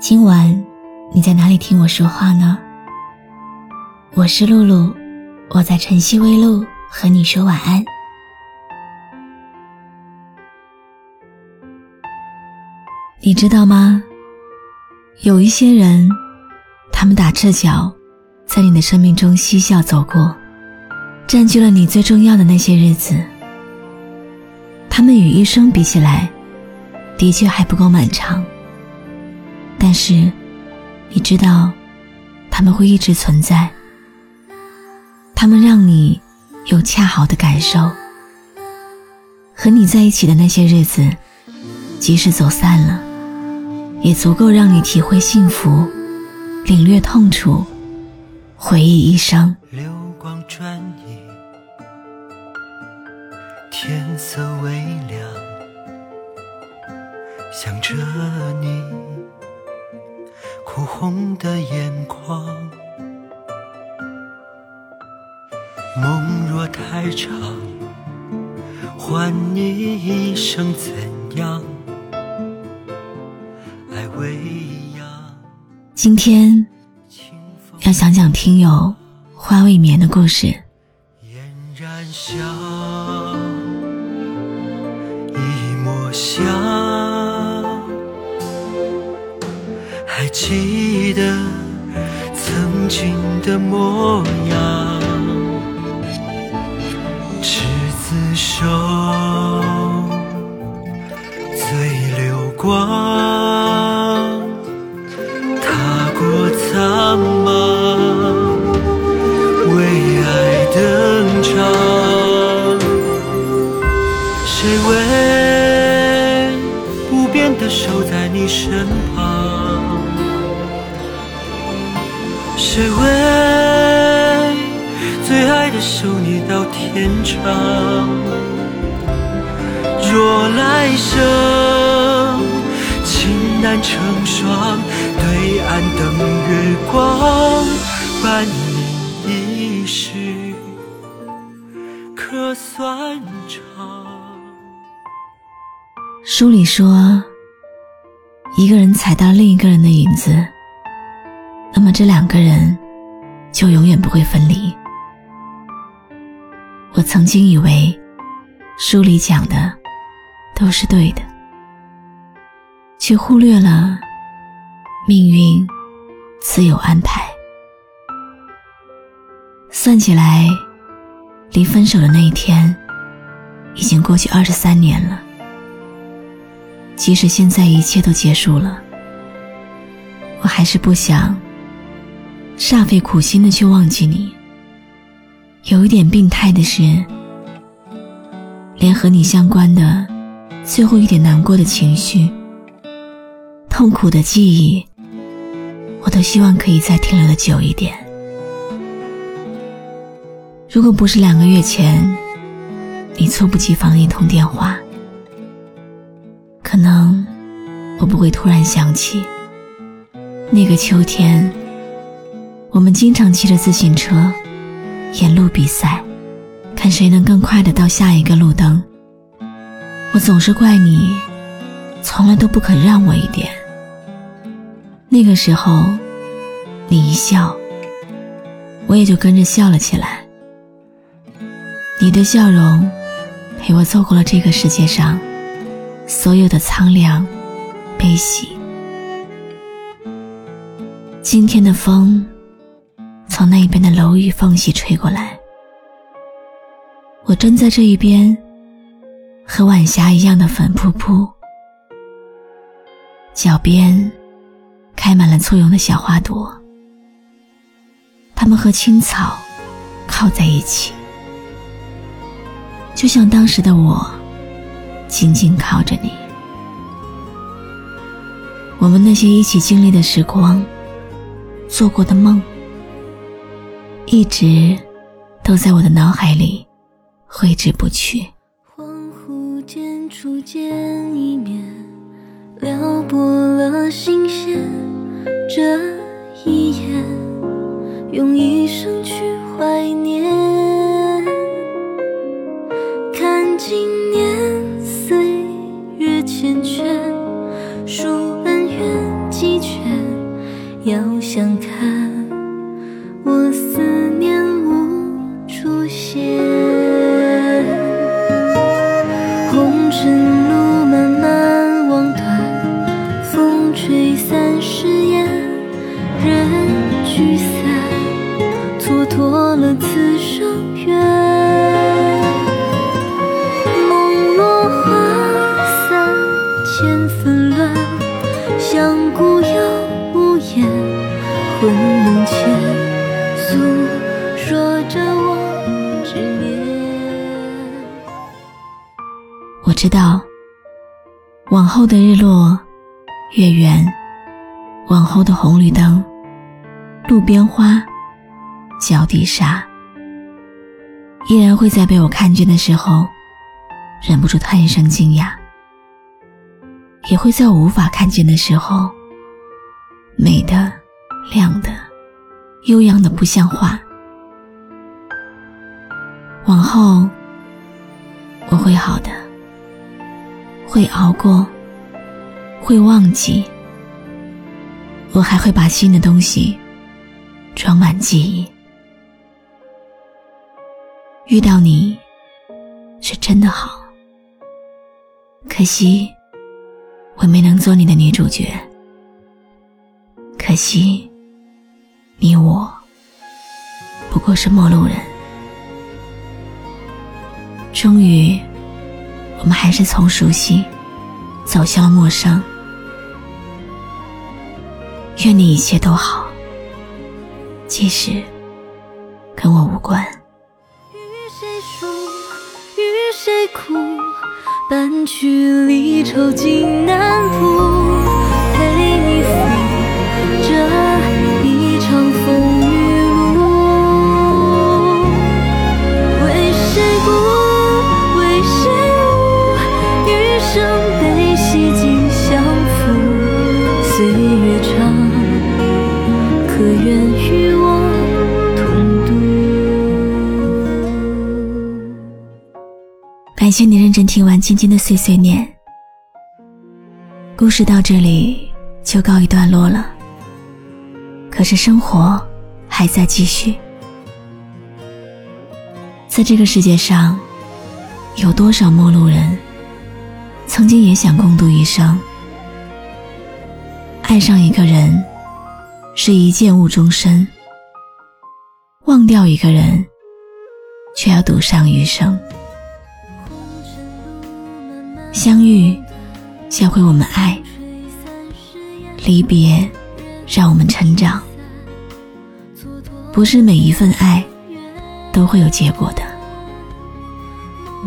今晚你在哪里听我说话呢？我是露露，我在晨曦微露和你说晚安。你知道吗？有一些人，他们打赤脚，在你的生命中嬉笑走过，占据了你最重要的那些日子。他们与一生比起来，的确还不够漫长。但是，你知道，他们会一直存在。他们让你有恰好的感受。和你在一起的那些日子，即使走散了，也足够让你体会幸福，领略痛楚，回忆一生。流光转移，天色微亮，想着你。哭红的眼眶，梦若太长，换你一生怎样？爱未央。今天要讲讲听友花未眠的故事。嫣然笑，记得曾经的模样，执子手，醉流光，守你到天长？若来生情难成双，对岸等月光，伴你一世可算长。书里说，一个人踩到另一个人的影子。那么这两个人就永远不会分离。我曾经以为书里讲的都是对的，却忽略了命运自有安排。算起来，离分手的那一天已经过去二十三年了。即使现在一切都结束了，我还是不想。煞费苦心的去忘记你，有一点病态的是，连和你相关的最后一点难过的情绪、痛苦的记忆，我都希望可以再停留的久一点。如果不是两个月前你猝不及防的一通电话，可能我不会突然想起那个秋天。我们经常骑着自行车，沿路比赛，看谁能更快的到下一个路灯。我总是怪你，从来都不肯让我一点。那个时候，你一笑，我也就跟着笑了起来。你的笑容，陪我走过了这个世界上所有的苍凉、悲喜。今天的风。从那边的楼宇缝隙吹过来，我站在这一边，和晚霞一样的粉扑扑，脚边开满了簇拥的小花朵，它们和青草靠在一起，就像当时的我，紧紧靠着你。我们那些一起经历的时光，做过的梦，一直都在我的脑海里挥之不去。恍惚间初见一面，撩拨了心弦。这一眼，用一生去怀念。诉说着我执念。我知道，往后的日落、月圆，往后的红绿灯、路边花、脚底沙，依然会在被我看见的时候，忍不住叹一声惊讶；也会在我无法看见的时候，美的、亮的、悠扬的不像话。往后，我会好的。会熬过，会忘记，我还会把新的东西装满记忆。遇到你是真的好，可惜我没能做你的女主角，可惜你我不过是陌路人。终于。我们还是从熟悉走向了陌生。愿你一切都好，即使跟我无关。与谁诉，与谁哭？半曲离愁尽南浦，愿与我同度？感谢你认真听完晶晶的碎碎念，故事到这里就告一段落了。可是生活还在继续，在这个世界上，有多少陌路人，曾经也想共度一生？爱上一个人，是一见误终身；忘掉一个人，却要赌上余生。相遇，教会我们爱；离别，让我们成长。不是每一份爱都会有结果的，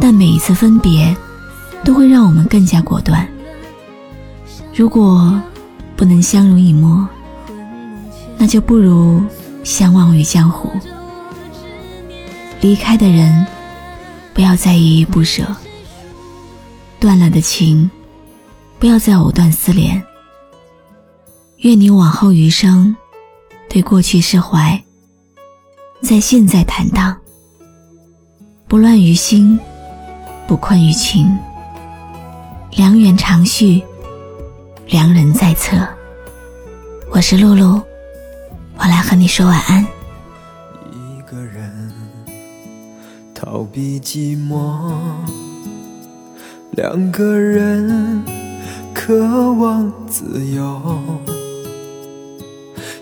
但每一次分别，都会让我们更加果断。如果不能相濡以沫，那就不如相忘于江湖。离开的人，不要再依依不舍。断了的情，不要再藕断丝连。愿你往后余生，对过去释怀，在现在坦荡，不乱于心，不困于情。良缘长续，良人在侧。我是露露，我来和你说晚安。一个人逃避寂寞，两个人渴望自由，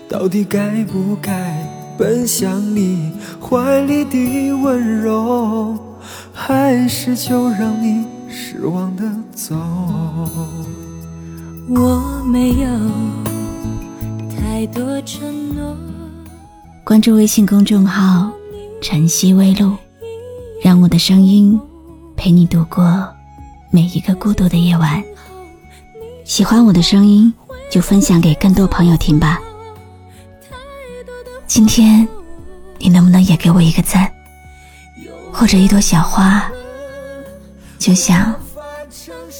到底该不该奔向你怀里的温柔，还是就让你失望的走？我没有太多承诺。关注微信公众号“晨曦微露”，让我的声音陪你度过每一个孤独的夜晚。喜欢我的声音，就分享给更多朋友听吧。今天，你能不能也给我一个赞，或者一朵小花？就像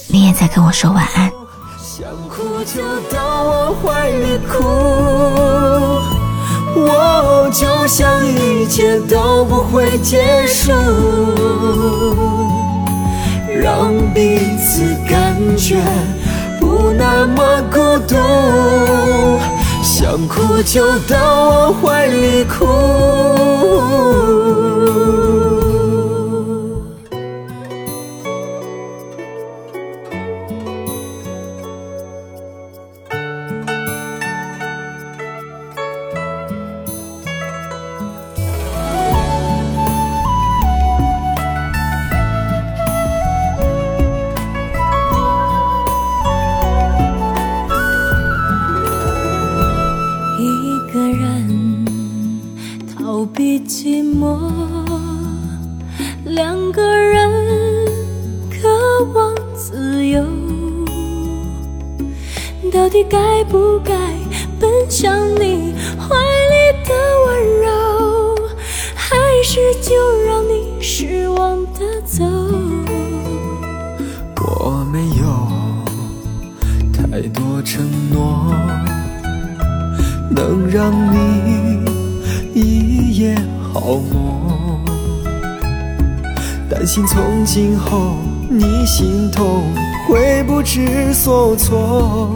你也在跟我说晚安。想哭就到我怀里哭，我就像一切都不会结束，让彼此感觉不那么孤独。想哭就到我怀里哭。就让你失望的走？我没有太多承诺，能让你一夜。好梦，担心从今后你心痛会不知所措，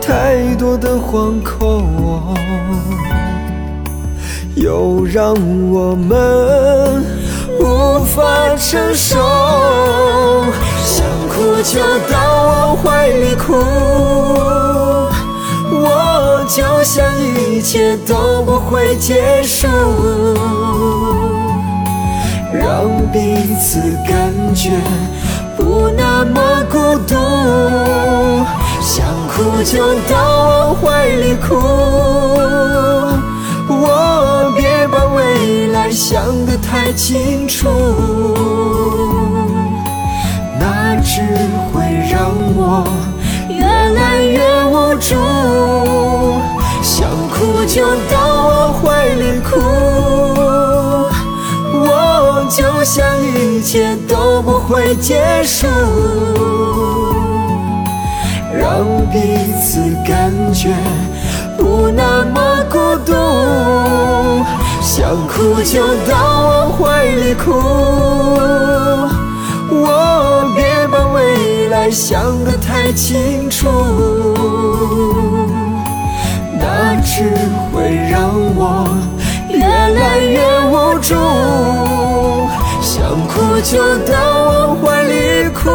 太多的惶恐，又让我们无法承受。想哭就到我怀里哭，我就像一切都不会结束。让彼此感觉不那么孤独，想哭就到我怀里哭，我想得太清楚，那只会让我越来越无助。想哭就到我怀里哭。我就像一切都不会结束，让彼此感觉不那么孤独。想哭就到我怀里哭，我别把未来想得太清楚，那只会让我越来越无助。想哭就到我怀里哭。